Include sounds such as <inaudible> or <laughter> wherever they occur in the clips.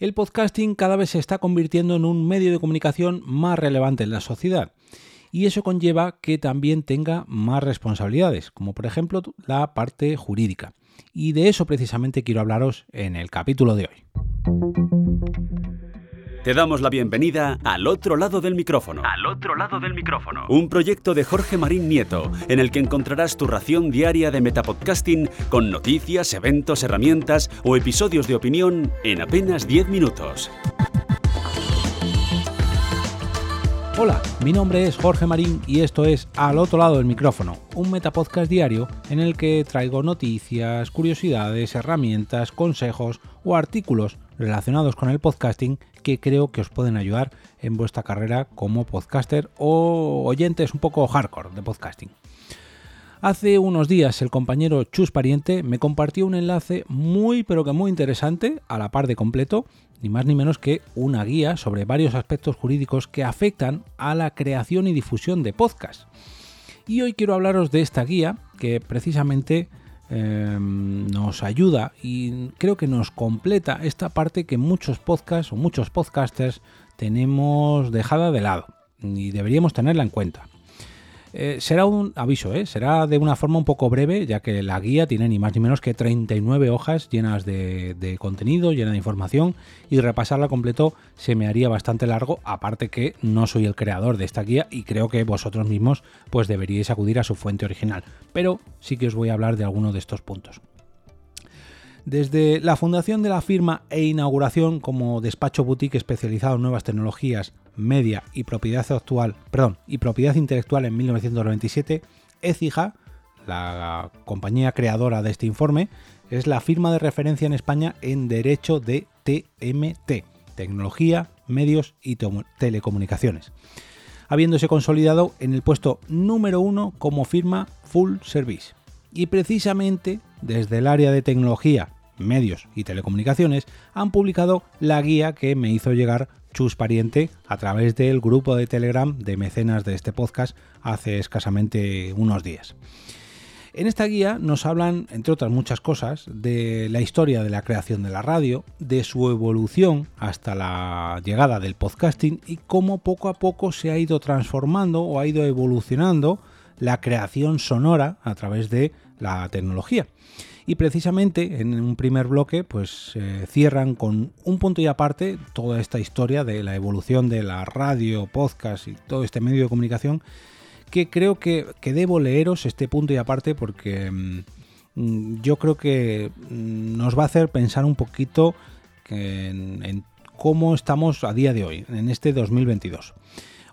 El podcasting cada vez se está convirtiendo en un medio de comunicación más relevante en la sociedad y eso conlleva que también tenga más responsabilidades, como por ejemplo la parte jurídica. Y de eso precisamente quiero hablaros en el capítulo de hoy. Te damos la bienvenida al otro lado del micrófono. Al otro lado del micrófono. Un proyecto de Jorge Marín Nieto, en el que encontrarás tu ración diaria de metapodcasting con noticias, eventos, herramientas o episodios de opinión en apenas 10 minutos. Hola, mi nombre es Jorge Marín y esto es Al otro lado del micrófono, un metapodcast diario en el que traigo noticias, curiosidades, herramientas, consejos o artículos relacionados con el podcasting que creo que os pueden ayudar en vuestra carrera como podcaster o oyentes un poco hardcore de podcasting. Hace unos días el compañero Chus Pariente me compartió un enlace muy pero que muy interesante, a la par de completo, ni más ni menos que una guía sobre varios aspectos jurídicos que afectan a la creación y difusión de podcasts. Y hoy quiero hablaros de esta guía que precisamente em, nos ayuda y creo que nos completa esta parte que muchos podcasts o muchos podcasters tenemos dejada de lado y deberíamos tenerla en cuenta. Eh, será un aviso, ¿eh? será de una forma un poco breve, ya que la guía tiene ni más ni menos que 39 hojas llenas de, contenido, llena de información, y repasarla completo se me haría bastante largo, aparte que no soy el creador de esta guía y creo que vosotros mismos pues deberíais acudir a su fuente original. Pero sí que os voy a hablar de alguno de estos puntos. Desde la fundación de la firma e inauguración como despacho boutique especializado en nuevas tecnologías, media y propiedad actual, perdón, y propiedad intelectual en 1997, Ecija, la compañía creadora de este informe, es la firma de referencia en España en derecho de TMT, tecnología, medios y telecomunicaciones, habiéndose consolidado en el puesto número uno como firma full service. Y precisamente desde el área de tecnología, medios y telecomunicaciones han publicado la guía que me hizo llegar Chus Pariente a través del grupo de Telegram de mecenas de este podcast hace escasamente unos días. En esta guía nos hablan, entre otras muchas cosas, de la historia de la creación de la radio, de su evolución hasta la llegada del podcasting y cómo poco a poco se ha ido transformando o ha ido evolucionando la creación sonora a través de la tecnología. Y precisamente en un primer bloque, pues eh, cierran con un punto y aparte toda esta historia de la evolución de la radio, podcast y todo este medio de comunicación, que creo que, debo leeros este punto y aparte porque mm, yo creo que mm, nos va a hacer pensar un poquito en, en cómo estamos a día de hoy, en este 2022.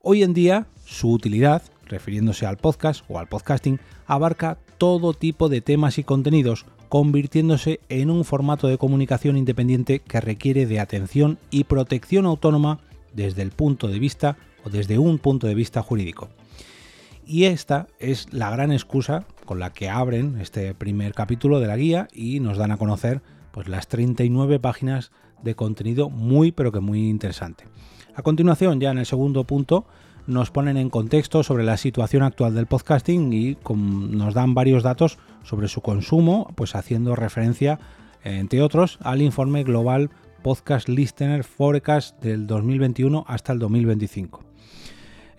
Hoy en día, su utilidad, refiriéndose al podcast o al podcasting, abarca todo tipo de temas y contenidos, convirtiéndose en un formato de comunicación independiente que requiere de atención y protección autónoma desde el punto de vista o desde un punto de vista jurídico. Y esta es la gran excusa con la que abren este primer capítulo de la guía y nos dan a conocer pues las 39 páginas de contenido muy pero que muy interesante. A continuación, ya en el segundo punto, nos ponen en contexto sobre la situación actual del podcasting y nos dan varios datos sobre su consumo, pues haciendo referencia, entre otros, al informe global Podcast Listener Forecast del 2021 hasta el 2025.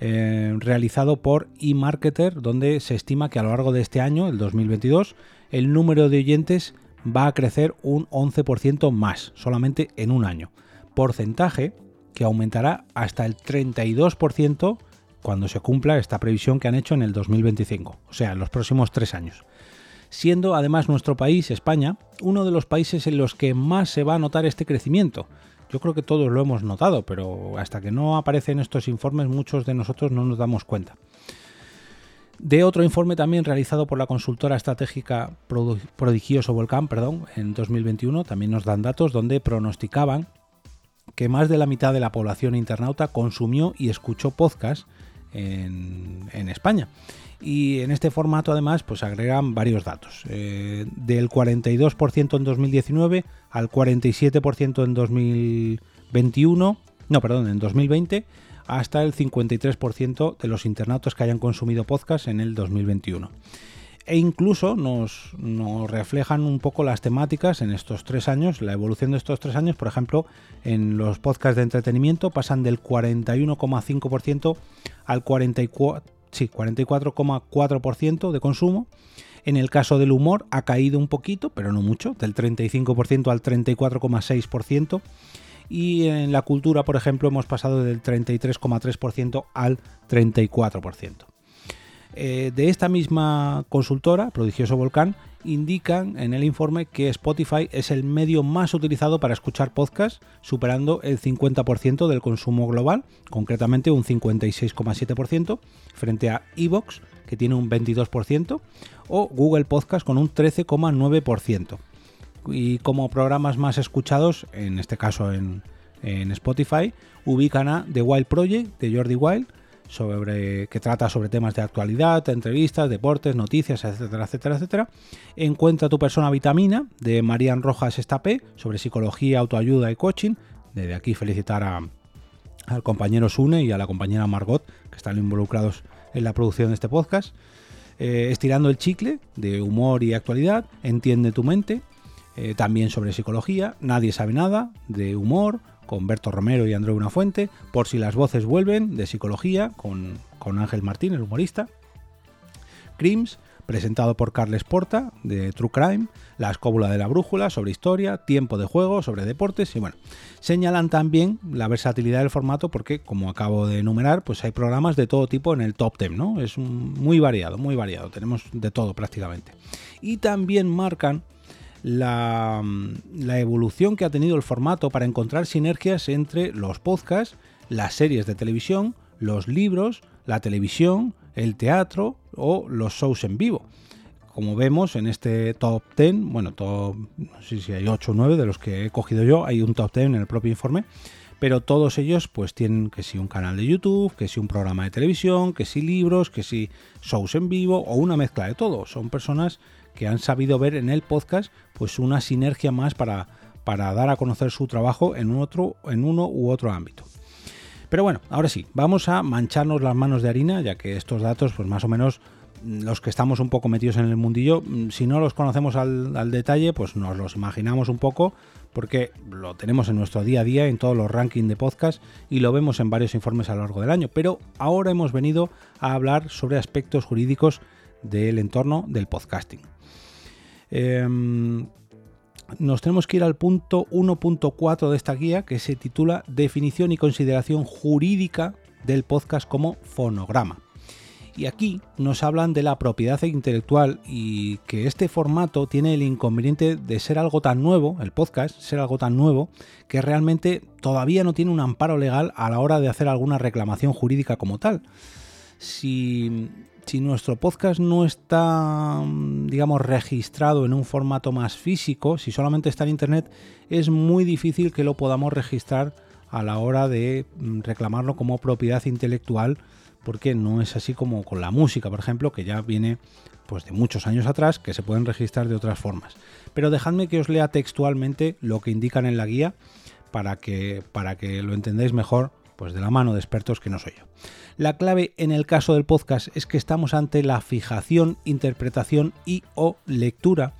Eh, realizado por eMarketer, donde se estima que a lo largo de este año, el 2022, el número de oyentes va a crecer un 11% más, solamente en un año. Porcentaje que aumentará hasta el 32% cuando se cumpla esta previsión que han hecho en el 2025, o sea, en los próximos tres años. Siendo además nuestro país, España, uno de los países en los que más se va a notar este crecimiento. Yo creo que todos lo hemos notado, pero hasta que no aparecen estos informes muchos de nosotros no nos damos cuenta. De otro informe también realizado por la consultora estratégica Prodigioso Volcán, perdón, en 2021, también nos dan datos donde pronosticaban que más de la mitad de la población internauta consumió y escuchó podcast en, España. Y en este formato además pues agregan varios datos. Eh, del 42% en 2019 al 47% en 2021, no, perdón, en 2020, hasta el 53% de los internautas que hayan consumido podcast en el 2021. E incluso nos, reflejan un poco las temáticas en estos tres años, la evolución de estos tres años, por ejemplo, en los podcasts de entretenimiento pasan del 41,5% al 44, sí, 44,4% de consumo. En el caso del humor ha caído un poquito, pero no mucho, del 35% al 34,6%. Y en la cultura, por ejemplo, hemos pasado del 33,3% al 34%. Eh, de esta misma consultora, Prodigioso Volcán, indican en el informe que Spotify es el medio más utilizado para escuchar podcasts, superando el 50% del consumo global, concretamente un 56,7%, frente a Evox, que tiene un 22%, o Google Podcast con un 13,9%. Y como programas más escuchados, en este caso en, en Spotify, ubican a The Wild Project de Jordi Wild, sobre, que trata sobre temas de actualidad, entrevistas, deportes, noticias, etcétera, etcétera, etcétera. Encuentra tu persona vitamina de Marian Rojas Estapé sobre psicología, autoayuda y coaching. Desde aquí felicitar al compañero Sune y a la compañera Margot que están involucrados en la producción de este podcast. Eh, estirando el chicle de humor y actualidad, entiende tu mente. Eh, también sobre psicología, nadie sabe nada, de humor, con Berto Romero y Andreu Fuente, Por si las voces vuelven, de psicología, con, con Ángel Martín, el humorista, Crims, presentado por Carles Porta, de True Crime, La escóbula de la brújula, sobre historia, Tiempo de juego, sobre deportes, y bueno, señalan también la versatilidad del formato porque, como acabo de enumerar, pues hay programas de todo tipo en el top 10, ¿no? Es muy variado, muy variado, tenemos de todo prácticamente. Y también marcan la, evolución que ha tenido el formato para encontrar sinergias entre los podcasts, las series de televisión, los libros, la televisión, el teatro o los shows en vivo. Como vemos en este top 10, bueno, top, no sé si hay 8 o 9 de los que he cogido yo, hay un top 10 en el propio informe, pero todos ellos pues tienen que si un canal de YouTube, que si un programa de televisión, que si libros, que si shows en vivo o una mezcla de todo. Son personas que han sabido ver en el podcast pues una sinergia más para, para dar a conocer su trabajo en, otro, en uno u otro ámbito. Pero bueno, ahora sí, vamos a mancharnos las manos de harina, ya que estos datos, pues más o menos mm, los que estamos un poco metidos en el mundillo, mm, si no los conocemos al, al, detalle, pues nos los imaginamos un poco, porque lo tenemos en nuestro día a día, en todos los rankings de podcast y lo vemos en varios informes a lo largo del año. Pero ahora hemos venido a hablar sobre aspectos jurídicos del entorno del podcasting. Em, nos tenemos que ir al punto 1.4 de esta guía que se titula Definición y consideración jurídica del podcast como fonograma. Y aquí nos hablan de la propiedad intelectual y que este formato tiene el inconveniente de ser algo tan nuevo, el podcast, ser algo tan nuevo, que realmente todavía no tiene un amparo legal a la hora de hacer alguna reclamación jurídica como tal. Si si nuestro podcast no está, digamos, registrado en un formato más físico, si solamente está en Internet, es muy difícil que lo podamos registrar a la hora de mm, reclamarlo como propiedad intelectual, porque no es así como con la música, por ejemplo, que ya viene pues de muchos años atrás, que se pueden registrar de otras formas. Pero dejadme que os lea textualmente lo que indican en la guía para que, para que lo entendáis mejor pues de la mano de expertos que no soy yo. La clave en el caso del podcast es que estamos ante la fijación, interpretación y o lectura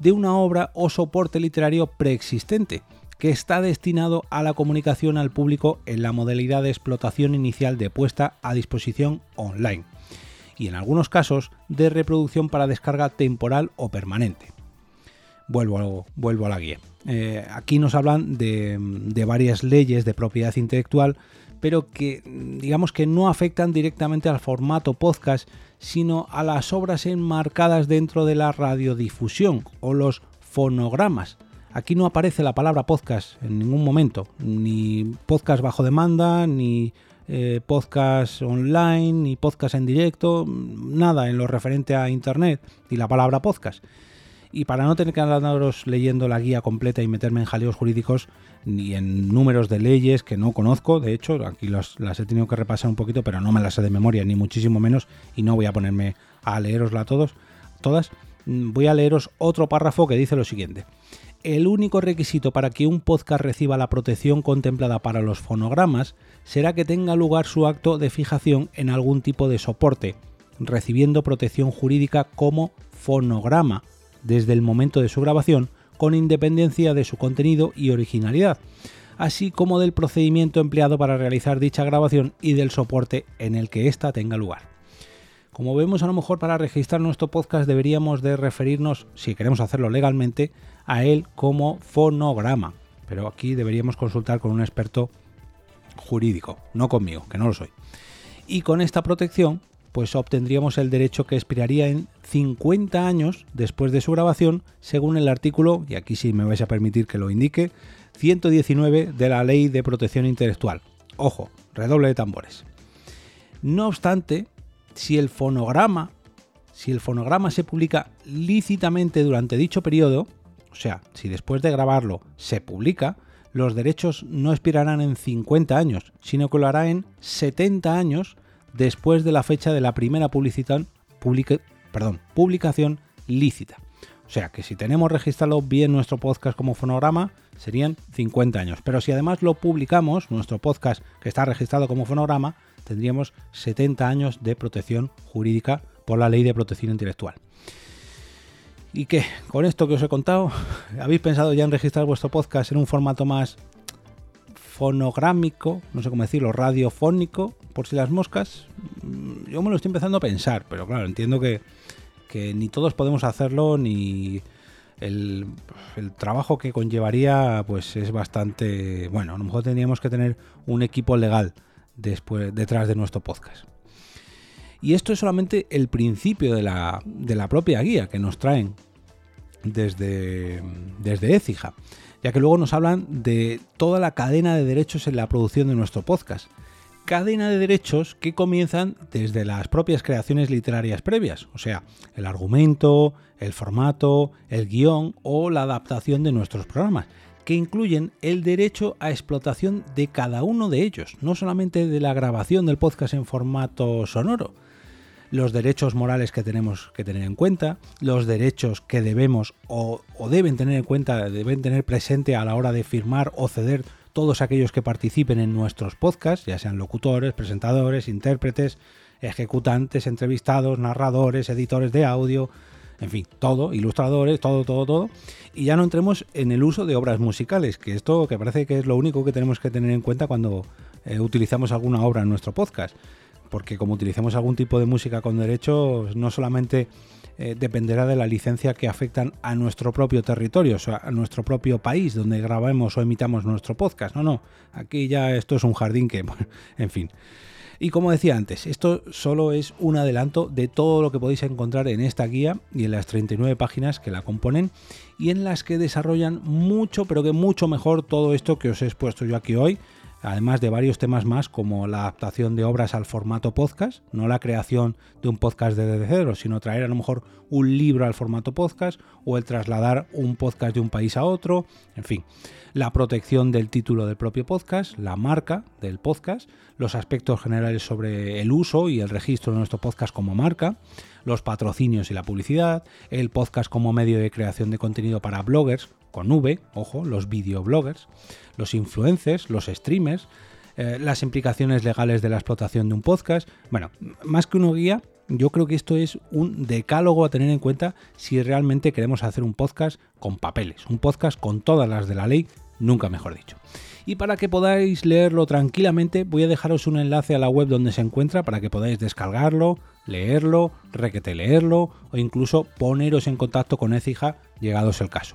de una obra o soporte literario preexistente que está destinado a la comunicación al público en la modalidad de explotación inicial de puesta a disposición online y en algunos casos de reproducción para descarga temporal o permanente. Vuelvo, vuelvo a la guía. Eh, aquí nos hablan de, de varias leyes de propiedad intelectual pero que digamos que no afectan directamente al formato podcast, sino a las obras enmarcadas dentro de la radiodifusión o los fonogramas. Aquí no aparece la palabra podcast en ningún momento, ni podcast bajo demanda, ni eh, podcast online, ni podcast en directo, nada en lo referente a Internet y la palabra podcast. Y para no tener que andaros leyendo la guía completa y meterme en jaleos jurídicos ni en números de leyes que no conozco, de hecho, aquí las he tenido que repasar un poquito, pero no me las sé de memoria, ni muchísimo menos, y no voy a ponerme a leerosla a todos, todas. Mm, voy a leeros otro párrafo que dice lo siguiente. El único requisito para que un podcast reciba la protección contemplada para los fonogramas será que tenga lugar su acto de fijación en algún tipo de soporte, recibiendo protección jurídica como fonograma desde el momento de su grabación, con independencia de su contenido y originalidad, así como del procedimiento empleado para realizar dicha grabación y del soporte en el que ésta tenga lugar. Como vemos, a lo mejor para registrar nuestro podcast deberíamos de referirnos, si queremos hacerlo legalmente, a él como fonograma. Pero aquí deberíamos consultar con un experto jurídico, no conmigo, que no lo soy. Y con esta protección, pues obtendríamos el derecho que expiraría en 50 años después de su grabación, según el artículo, y aquí sí me vais a permitir que lo indique, 119 de la Ley de Protección Intelectual. Ojo, redoble de tambores. No obstante, si el fonograma, si el fonograma se publica lícitamente durante dicho periodo, o sea, si después de grabarlo se publica, los derechos no expirarán en 50 años, sino que lo hará en 70 años después de la fecha de la primera publicación lícita. O sea que si tenemos registrado bien nuestro podcast como fonograma, serían 50 años. Pero si además lo publicamos, nuestro podcast que está registrado como fonograma, tendríamos 70 años de protección jurídica por la ley de protección intelectual. ¿Y qué? Con esto que os he contado, <laughs> ¿habéis pensado ya en registrar vuestro podcast en un formato más fonográmico, no sé cómo decirlo, radiofónico, por si las moscas? Mm, yo me lo estoy empezando a pensar, pero claro, entiendo que, ni todos podemos hacerlo, ni el, el, trabajo que conllevaría, pues es bastante. Bueno, a lo mejor tendríamos que tener un equipo legal después, detrás de nuestro podcast. Y esto es solamente el principio de la, de la propia guía que nos traen desde, desde Écija, ya que luego nos hablan de toda la cadena de derechos en la producción de nuestro podcast. Cadena de derechos que comienzan desde las propias creaciones literarias previas, o sea, el argumento, el formato, el guion o la adaptación de nuestros programas, que incluyen el derecho a explotación de cada uno de ellos, no solamente de la grabación del podcast en formato sonoro, los derechos morales que tenemos que tener en cuenta, los derechos que debemos o, deben tener en cuenta, deben tener presente a la hora de firmar o ceder todos aquellos que participen en nuestros podcasts, ya sean locutores, presentadores, intérpretes, ejecutantes, entrevistados, narradores, editores de audio, en fin, todo, ilustradores, todo, todo, todo. Y ya no entremos en el uso de obras musicales, que esto que parece que es lo único que tenemos que tener en cuenta cuando eh, utilizamos alguna obra en nuestro podcast. Porque como utilizamos algún tipo de música con derechos, no solamente eh, dependerá de la licencia que afectan a nuestro propio territorio, o sea, a nuestro propio país donde grabamos o emitamos nuestro podcast. No, no, aquí ya esto es un jardín que, <laughs> en fin. Y como decía antes, esto solo es un adelanto de todo lo que podéis encontrar en esta guía y en las 39 páginas que la componen y en las que desarrollan mucho, pero que mucho mejor todo esto que os he expuesto yo aquí hoy además de varios temas más como la adaptación de obras al formato podcast, no la creación de un podcast desde cero, sino traer a lo mejor un libro al formato podcast o el trasladar un podcast de un país a otro, en fin, la protección del título del propio podcast, la marca del podcast, los aspectos generales sobre el uso y el registro de nuestro podcast como marca, los patrocinios y la publicidad, el podcast como medio de creación de contenido para bloggers, con V, ojo, los videobloggers, los influencers, los streamers, eh, las implicaciones legales de la explotación de un podcast. Bueno, más que una guía, yo creo que esto es un decálogo a tener en cuenta si realmente queremos hacer un podcast con papeles, un podcast con todas las de la ley, nunca mejor dicho. Y para que podáis leerlo tranquilamente, voy a dejaros un enlace a la web donde se encuentra para que podáis descargarlo, leerlo, requete leerlo o incluso poneros en contacto con Ecija, llegados el caso.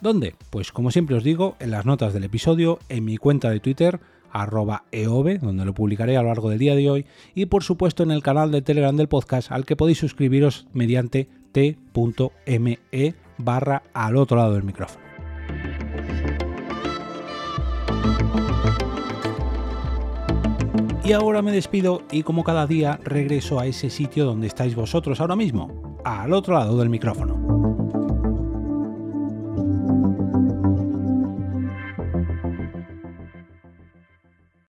¿Dónde? Pues como siempre os digo, en las notas del episodio, en mi cuenta de Twitter, arroba eove, donde lo publicaré a lo largo del día de hoy, y por supuesto en el canal de Telegram del podcast, al que podéis suscribiros mediante t.me barra al otro lado del micrófono. Y ahora me despido y como cada día regreso a ese sitio donde estáis vosotros ahora mismo, al otro lado del micrófono.